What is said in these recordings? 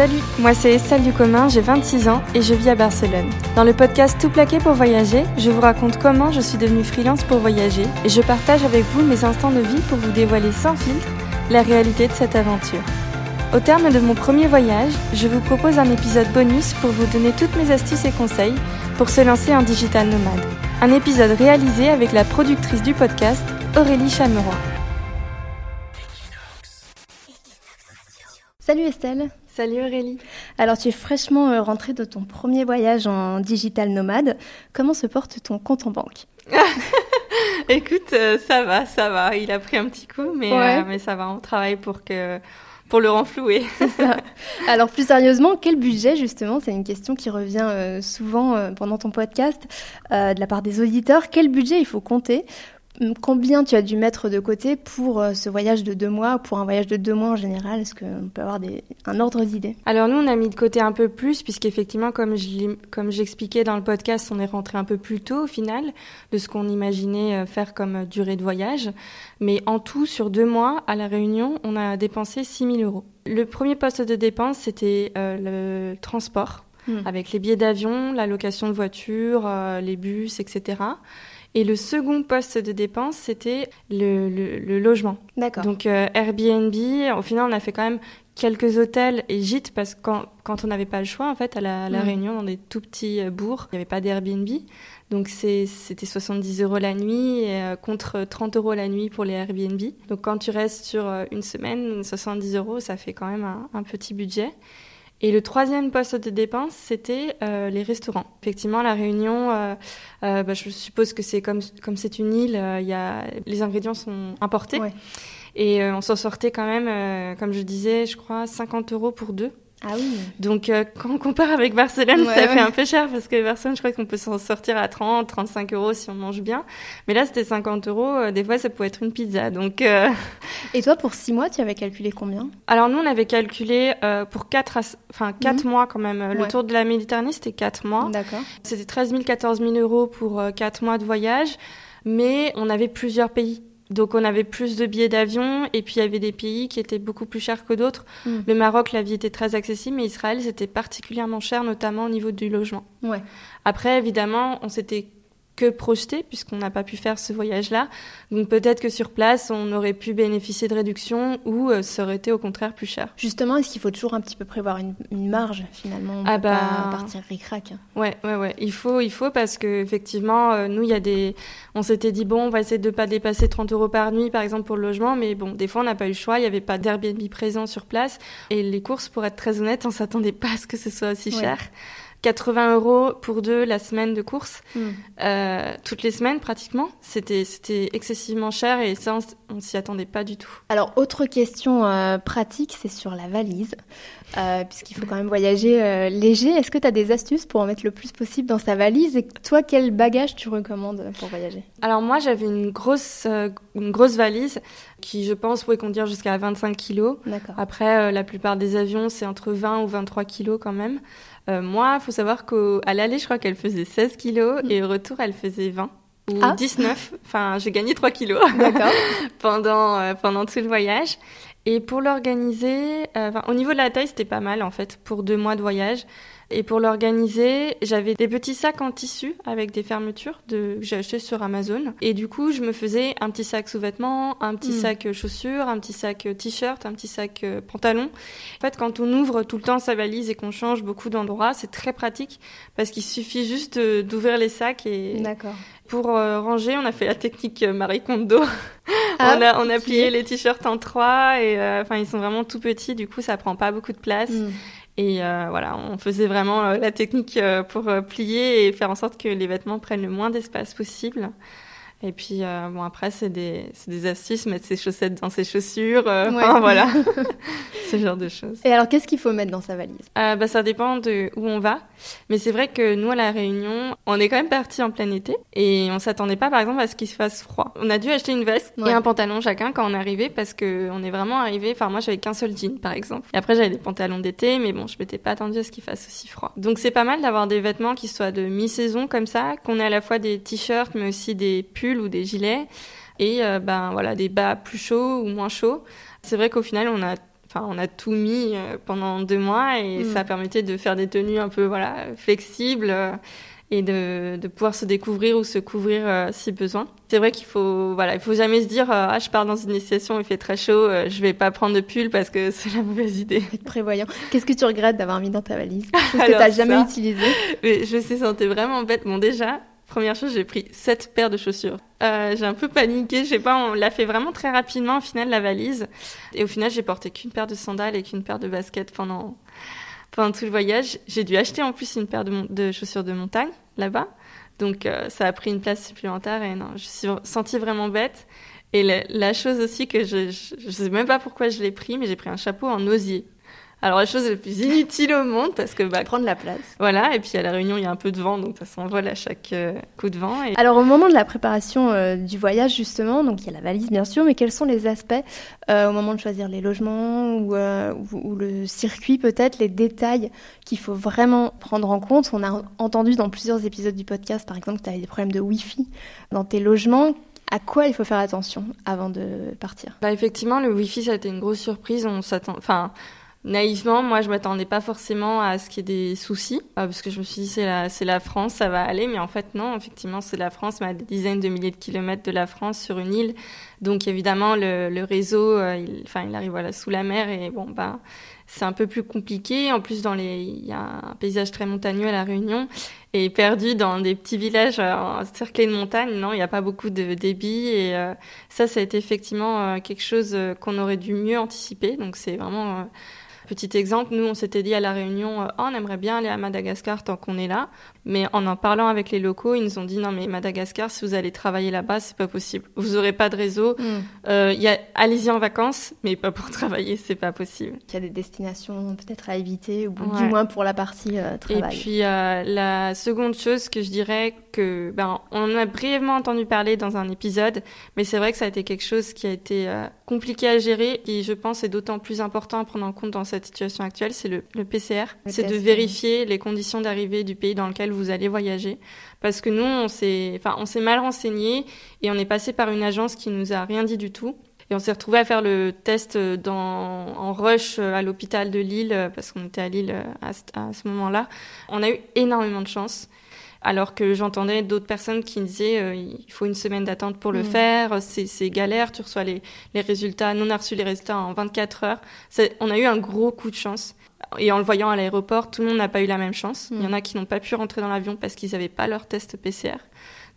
Salut, moi c'est Estelle Ducommun, j'ai 26 ans et je vis à Barcelone. Dans le podcast Tout plaqué pour voyager, je vous raconte comment je suis devenue freelance pour voyager et je partage avec vous mes instants de vie pour vous dévoiler sans filtre la réalité de cette aventure. Au terme de mon premier voyage, je vous propose un épisode bonus pour vous donner toutes mes astuces et conseils pour se lancer en digital nomade. Un épisode réalisé avec la productrice du podcast, Aurélie Chameroy. Salut Estelle. Salut Aurélie. Alors tu es fraîchement euh, rentrée de ton premier voyage en digital nomade. Comment se porte ton compte en banque? Écoute, euh, ça va, ça va. Il a pris un petit coup, mais, euh, mais ça va. On travaille pour que pour le renflouer. Alors plus sérieusement, quel budget justement? C'est une question qui revient souvent pendant ton podcast de la part des auditeurs. Quel budget il faut compter Combien tu as dû mettre de côté pour euh, ce voyage de deux mois, pour un voyage de deux mois en général? Est-ce qu'on peut avoir des, un ordre d'idée? Alors nous, on a mis de côté un peu plus, puisqu'effectivement, comme comme j'expliquais dans le podcast, on est rentré un peu plus tôt au final de ce qu'on imaginait euh, faire comme euh, durée de voyage. Mais en tout, sur deux mois, à La Réunion, on a dépensé 6 000 euros. Le premier poste de dépense, c'était le transport, hmm. avec les billets d'avion, la location de voiture, les bus, etc. Et le second poste de dépense, c'était le, le, logement. D'accord. Donc euh, Airbnb, au final, on a fait quand même quelques hôtels et gîtes parce que quand, quand on n'avait pas le choix, en fait, à la, la Réunion, dans des tout petits euh, bourgs, il n'y avait pas d'Airbnb. Donc c'était 70 euros la nuit euh, contre 30 euros la nuit pour les Airbnb. Donc quand tu restes sur une semaine, 70 euros, ça fait quand même un, un petit budget. Et le troisième poste de dépense, c'était euh, les restaurants. Effectivement, la Réunion, euh, euh, bah, je suppose que c'est comme comme c'est une île, il y a les ingrédients sont importés. Et on s'en sortait quand même, comme je disais, je crois 50 euros pour deux. Ah oui. Donc euh, quand on compare avec Barcelone, ça fait un peu cher parce que Barcelone, je crois qu'on peut s'en sortir à 30, 35 euros si on mange bien. Mais là, c'était 50 euros. Euh, des fois, ça pouvait être une pizza. Donc. Euh, Et toi, pour 6 mois, tu avais calculé combien? Alors nous, on avait calculé pour 4, enfin 4 mhm. mois quand même. Le tour de la Méditerranée, c'était 4 mois. D'accord. C'était 13 000, 14 000 euros pour 4 mois de voyage. Mais on avait plusieurs pays. Donc on avait plus de billets d'avion et puis il y avait des pays qui étaient beaucoup plus chers que d'autres. Hmm. Le Maroc, la vie était très accessible, mais Israël, c'était particulièrement cher, notamment au niveau du logement. Ouais. Après, évidemment, on s'était que projeté puisqu'on n'a pas pu faire ce voyage-là. Donc peut-être que sur place, on aurait pu bénéficier de réductions ou euh, ça aurait été au contraire plus cher. Justement, est-ce qu'il faut toujours un petit peu prévoir une, marge finalement? On Ah bah pas partir ric-rac. Ouais, ouais, ouais. Il faut, il faut parce que effectivement, euh, nous, il y a des, on s'était dit bon, on va essayer de pas dépasser 30 euros par nuit, par exemple pour le logement, mais bon, des fois on n'a pas eu le choix. Il n'y avait pas d'Airbnb présent sur place et les courses, pour être très honnête, on s'attendait pas à ce que ce soit aussi cher. 80 euros pour deux la semaine de course, hmm. euh, toutes les semaines pratiquement. C'était excessivement cher et ça on, s'y attendait pas du tout. Alors autre question euh, pratique, c'est sur la valise, euh, puisqu'il faut quand même voyager léger. Est-ce que tu as des astuces pour en mettre le plus possible dans sa valise Et toi, quel bagage tu recommandes pour voyager? Alors moi, j'avais une grosse une grosse valise qui, je pense, pouvait conduire jusqu'à 25 kilos. Après, la plupart des avions, c'est entre 20 ou 23 kilos quand même. Euh, moi, il faut savoir qu'à l'aller, je crois qu'elle faisait 16 kilos mm. et au retour, elle faisait 20 ou 19. Ah. Enfin, j'ai gagné 3 kilos pendant, euh, pendant tout le voyage. Et pour l'organiser, euh, au niveau de la taille, c'était pas mal en fait pour deux mois de voyage. Et pour l'organiser, j'avais des petits sacs en tissu avec des fermetures de, que j'ai acheté sur Amazon. Et du coup, je me faisais un petit sac sous-vêtements, un petit hmm. sac chaussures, un petit sac t-shirt, un petit sac euh, pantalon. En fait, quand on ouvre tout le temps sa valise et qu'on change beaucoup d'endroits, c'est très pratique parce qu'il suffit juste d'ouvrir les sacs et. D'accord. Pour euh, ranger, on a fait la technique euh, Marie Kondo. Ah, on a on a plié les t-shirts en trois et enfin ils sont vraiment tout petits, du coup ça prend pas beaucoup de place. Hmm. Et euh, voilà, on faisait vraiment euh, la technique euh, pour plier et faire en sorte que les vêtements prennent le moins d'espace possible. Et puis, euh, bon, après, c'est des, des astuces, mettre ses chaussettes dans ses chaussures, euh, voilà, ce genre de choses. Et alors, qu'est-ce qu'il faut mettre dans sa valise? Euh, bah, Ça dépend de où on va. Mais c'est vrai que nous, à La Réunion, on est quand même parti en plein été et on s'attendait pas, par exemple, à ce qu'il se fasse froid. On a dû acheter une veste et un pantalon chacun quand on est arrivé parce que on est vraiment arrivé. Enfin, moi, j'avais qu'un seul jean, par exemple. Et après, j'avais des pantalons d'été, mais bon, je m'étais pas attendu à ce qu'il fasse aussi froid. Donc, c'est pas mal d'avoir des vêtements qui soient de mi-saison comme ça, qu'on ait à la fois des t-shirts, mais aussi des pulls ou des gilets et euh, ben voilà des bas plus chauds ou moins chauds. C'est vrai qu'au final on a Enfin, on a tout mis pendant deux mois et mm. ça permettait de faire des tenues un peu voilà flexibles et de, de, pouvoir se découvrir ou se couvrir euh, si besoin. C'est vrai qu'il faut voilà, il faut jamais se dire euh, ah je pars dans une initiation, il fait très chaud, euh, je vais pas prendre de pull parce que c'est la mauvaise idée. Prévoyant. Qu'est-ce que tu regrettes d'avoir mis dans ta valise? Qu'est-ce que tu n'as jamais utilisé? Mais je me suis sentie vraiment bête. Bon déjà, première chose, j'ai pris sept paires de chaussures. j'ai un peu paniqué, je sais pas, on l'a fait vraiment très rapidement au final la valise. Et au final, j'ai porté qu'une paire de sandales et qu'une paire de baskets pendant pendant tout le voyage. J'ai dû acheter en plus une paire de, chaussures de montagne là-bas. Donc euh, ça a pris une place supplémentaire et non, je me suis sentie vraiment bête. Et la, chose aussi que je, ne sais même pas pourquoi je l'ai pris, mais j'ai pris un chapeau en osier. Alors la chose la plus inutile au monde parce que bah prendre la place. Voilà et puis à la réunion il y a un peu de vent donc ça s'envole à chaque euh, coup de vent. Alors au moment de la préparation euh, du voyage justement donc il y a la valise bien sûr mais quels sont les aspects euh, au moment de choisir les logements ou, ou, le circuit peut-être les détails qu'il faut vraiment prendre en compte? On a entendu dans plusieurs épisodes du podcast par exemple que tu avais des problèmes de Wi-Fi dans tes logements à quoi il faut faire attention avant de partir? Bah Effectivement, le Wi-Fi, ça a été une grosse surprise. On s'attend, enfin, Naïvement, moi, je m'attendais pas forcément à ce qu'il y ait des soucis, euh, parce que je me suis dit c'est la, France, ça va aller, mais en fait non, effectivement c'est la France, mais à des dizaines de milliers de kilomètres de la France sur une île, donc évidemment le, réseau, euh, il, enfin il arrive sous la mer et bon bah c'est un peu plus compliqué. En plus, dans les, il y a un paysage très montagneux à la Réunion et perdu dans des petits villages euh, encerclés de montagnes. Non, il n'y a pas beaucoup de débit et ça, ça a été effectivement quelque chose qu'on aurait dû mieux anticiper. Donc c'est vraiment Petit exemple, nous, on s'était dit à la réunion, euh, oh, on aimerait bien aller à Madagascar tant qu'on est là. Mais en en parlant avec les locaux, ils nous ont dit, non, mais Madagascar, si vous allez travailler là-bas, c'est pas possible. Vous aurez pas de réseau. Mm. Euh, allez-y en vacances, mais pas pour travailler, c'est pas possible. Il y a des destinations peut-être à éviter, ou du moins pour la partie euh, travail. Et puis, la seconde chose que je dirais que, ben, on en a brièvement entendu parler dans un épisode, mais c'est vrai que ça a été quelque chose qui a été compliqué à gérer, et je pense est d'autant plus important à prendre en compte dans cette situation actuelle, c'est le, PCR. C'est de vérifier les conditions d'arrivée du pays dans lequel vous allez voyager. Parce que nous, on s'est, enfin, on s'est mal renseigné et on est passé par une agence qui nous a rien dit du tout. Et on s'est retrouvé à faire le test dans, en rush à l'hôpital de Lille, parce qu'on était à Lille à, à ce moment-là. On a eu énormément de chance alors que j'entendais d'autres personnes qui disaient euh, il faut une semaine d'attente pour le mm. faire, c'est galère, tu reçois les, les résultats. Nous, on a reçu les résultats en 24 heures. On a eu un gros coup de chance. Et en le voyant à l'aéroport, tout le monde n'a pas eu la même chance. Il y en mm. a qui n'ont pas pu rentrer dans l'avion parce qu'ils n'avaient pas leur test PCR.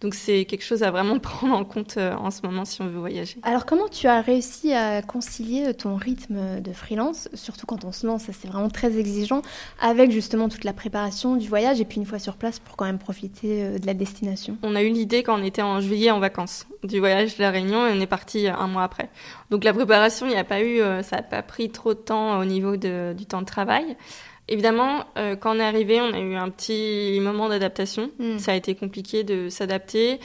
Donc c'est quelque chose à vraiment prendre en compte euh, en ce moment si on veut voyager. Alors comment tu as réussi à concilier ton rythme de freelance, surtout quand on se lance, c'est vraiment très exigeant, avec justement toute la préparation du voyage et puis une fois sur place pour quand même profiter euh, de la destination? On a eu l'idée quand on était en juillet en vacances du voyage de la Réunion et on est parti un mois après. Donc la préparation, il n'y a pas eu, euh, ça n'a pas pris trop de temps au niveau du temps de travail. Évidemment, euh, quand on est arrivé, on a eu un petit moment d'adaptation. Hmm. Ça a été compliqué de s'adapter.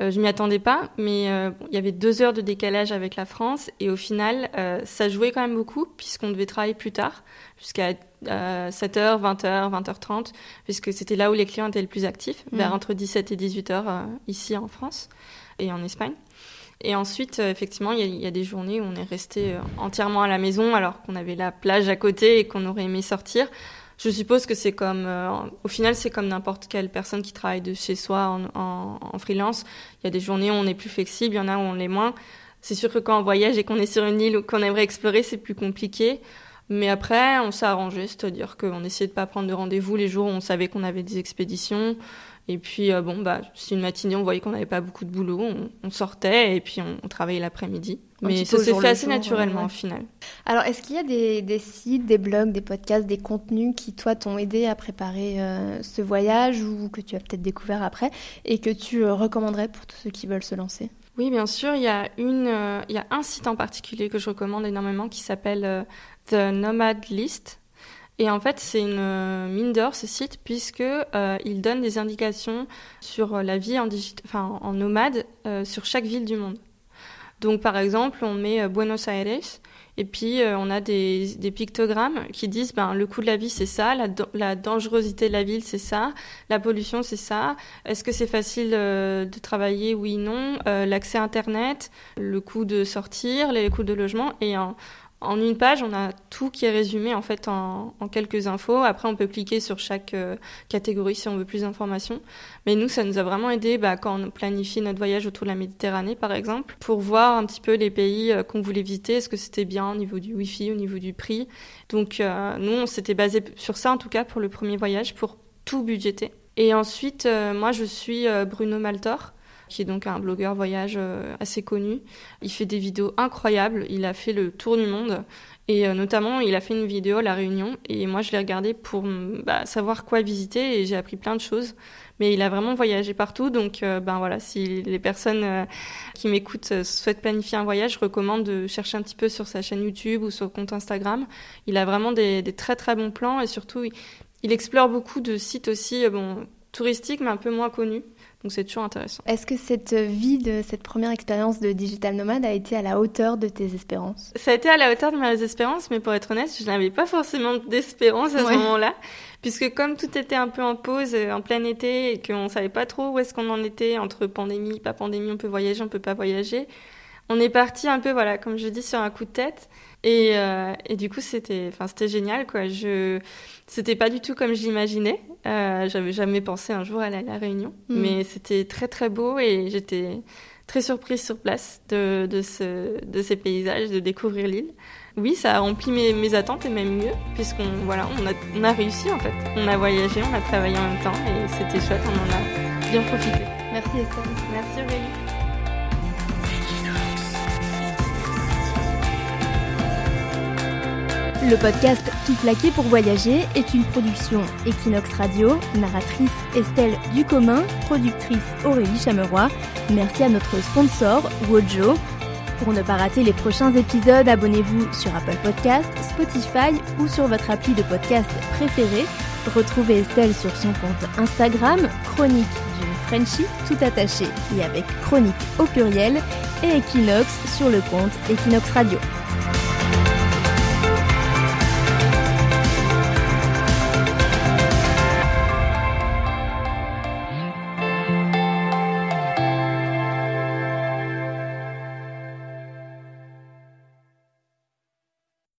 Euh, je m'y attendais pas, mais euh, il y avait deux heures de décalage avec la France et au final, euh, ça jouait quand même beaucoup puisqu'on devait travailler plus tard, jusqu'à 7h, 20h, 20h30, puisque c'était là où les clients étaient le plus actifs, hmm. vers entre 17 et 18h ici en France et en Espagne. Et ensuite, euh, effectivement, il y, a des journées où on est resté euh, entièrement à la maison alors qu'on avait la plage à côté et qu'on aurait aimé sortir. Je suppose que c'est comme, euh, au final, c'est comme n'importe quelle personne qui travaille de chez soi en, en, freelance. Il y a des journées où on est plus flexible, il y en a où on l'est moins. C'est sûr que quand on voyage et qu'on est sur une île ou qu'on aimerait explorer, c'est plus compliqué. Mais après, on s'est arrangé, c'est-à-dire qu'on essayait de pas prendre de rendez-vous les jours où on savait qu'on avait des expéditions. Et puis, euh, bon, bah, c'est une matinée, on voyait qu'on n'avait pas beaucoup de boulot, on, sortait et puis on, travaillait l'après-midi. Mais ça s'est fait assez naturellement au final. Alors, est-ce qu'il y a des, sites, des blogs, des podcasts, des contenus qui, toi, t'ont aidé à préparer euh, ce voyage ou que tu as peut-être découvert après et que tu euh, recommanderais pour tous ceux qui veulent se lancer? Oui, bien sûr. Il y, a une, il y a un site en particulier que je recommande énormément qui s'appelle The Nomad List. Et en fait, c'est une euh, mine d'or ce site puisque euh, il donne des indications sur euh, la vie en, enfin, en nomade sur chaque ville du monde. Donc, par exemple, on met Buenos Aires et puis on a des, pictogrammes qui disent ben, le coût de la vie c'est ça, la, la, dangerosité de la ville c'est ça, la pollution c'est ça, est-ce que c'est facile de travailler Oui, non, l'accès à Internet, le coût de sortir, les coûts de logement et en, En une page, on a tout qui est résumé en fait en, quelques infos. Après, on peut cliquer sur chaque euh, catégorie si on veut plus d'informations. Mais nous, ça nous a vraiment aidé bah, quand on planifie notre voyage autour de la Méditerranée, par exemple, pour voir un petit peu les pays euh, qu'on voulait visiter. Est-ce que c'était bien au niveau du Wi-Fi, au niveau du prix? Donc, euh, nous, on s'était basé sur ça en tout cas pour le premier voyage, pour tout budgéter. Et ensuite, moi, je suis Bruno Maltor qui est donc un blogueur voyage euh, assez connu. Il fait des vidéos incroyables. Il a fait le tour du monde. Et euh, notamment, il a fait une vidéo à La Réunion. Et moi, je l'ai regardé pour mm, bah, savoir quoi visiter. Et j'ai appris plein de choses. Mais il a vraiment voyagé partout. Donc, euh, ben voilà, si les personnes qui m'écoutent souhaitent planifier un voyage, je recommande de chercher un petit peu sur sa chaîne YouTube ou sur le compte Instagram. Il a vraiment des, très très bons plans. Et surtout, il, explore beaucoup de sites aussi, touristiques, mais un peu moins connus. Donc c'est toujours intéressant. Est-ce que cette vie de cette première expérience de digital nomade a été à la hauteur de tes espérances? Ça a été à la hauteur de mes espérances, mais pour être honnête, je n'avais pas forcément d'espérance à ce moment-là, puisque comme tout était un peu en pause, euh, en plein été, et qu'on savait pas trop où est-ce qu'on en était entre pandémie, pas pandémie, on peut voyager, on peut pas voyager. On est parti un peu, voilà, comme je dis, sur un coup de tête. Et, euh, et du coup, c'était, enfin, c'était génial, quoi. Je, c'était pas du tout comme je l'imaginais. Euh, j'avais jamais pensé un jour aller à la Réunion, mm. mais c'était très très beau et j'étais très surprise sur place de, de, ce, de ces paysages, de découvrir l'île. Oui, ça a rempli mes, mes attentes et même mieux, puisqu'on voilà, on a, on a réussi en fait. On a voyagé, on a travaillé en même temps et c'était chouette, on en a bien profité. Merci Estelle. Merci Aurélie. Le podcast Tout plaqué pour voyager est une production Equinox Radio, narratrice Estelle Ducommun, productrice Aurélie Chameroy. Merci à notre sponsor Wojo. Pour ne pas rater les prochains épisodes, abonnez-vous sur Apple Podcast, Spotify ou sur votre appli de podcast préféré. Retrouvez Estelle sur son compte Instagram, Chronique d'une Frenchie, tout attaché et avec chronique au pluriel, et Equinox sur le compte Equinox Radio.